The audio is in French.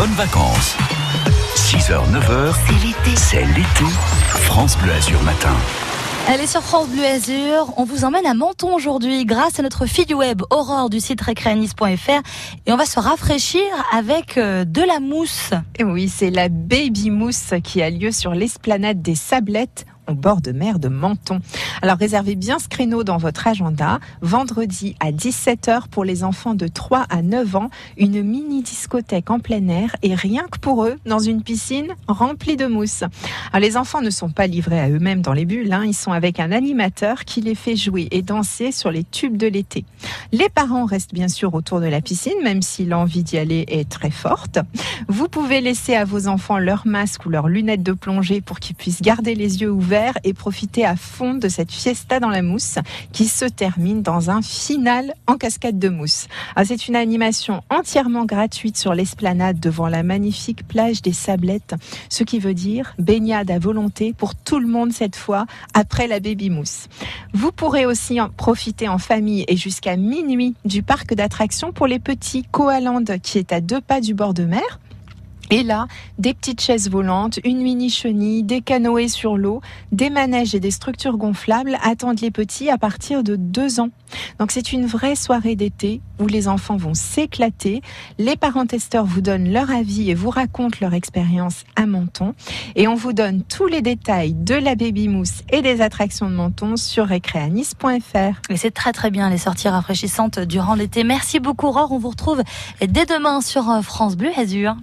bonnes vacances. 6h, 9h, C'est l'été. c'est l'été. France Bleu Azur Matin. Elle est sur France Bleu Azur. On vous emmène à Menton aujourd'hui grâce à notre fille web Aurore du site récréanis.fr et on va se rafraîchir avec euh, de la mousse. Et oui, c'est la Baby Mousse qui a lieu sur l'esplanade des Sablettes au bord de mer de Menton. Alors réservez bien ce créneau dans votre agenda. Vendredi à 17h pour les enfants de 3 à 9 ans, une mini discothèque en plein air et rien que pour eux, dans une piscine remplie de mousse. Alors les enfants ne sont pas livrés à eux-mêmes dans les bulles, hein. ils sont avec un animateur qui les fait jouer et danser sur les tubes de l'été. Les parents restent bien sûr autour de la piscine, même si l'envie d'y aller est très forte. Vous pouvez laisser à vos enfants leur masque ou leurs lunettes de plongée pour qu'ils puissent garder les yeux ouverts et profiter à fond de cette fiesta dans la mousse qui se termine dans un final en cascade de mousse. Ah, c'est une animation entièrement gratuite sur l'esplanade devant la magnifique plage des Sablettes, ce qui veut dire baignade à volonté pour tout le monde cette fois après la baby mousse. Vous pourrez aussi en profiter en famille et jusqu'à minuit du parc d'attractions pour les petits Koaland qui est à deux pas du bord de mer. Et là, des petites chaises volantes, une mini chenille, des canoës sur l'eau, des manèges et des structures gonflables attendent les petits à partir de deux ans. Donc c'est une vraie soirée d'été où les enfants vont s'éclater. Les parents testeurs vous donnent leur avis et vous racontent leur expérience à Menton. Et on vous donne tous les détails de la baby mousse et des attractions de Menton sur récréanis.fr. Et c'est très très bien les sorties rafraîchissantes durant l'été. Merci beaucoup Aurore. On vous retrouve dès demain sur euh, France Bleu Azur.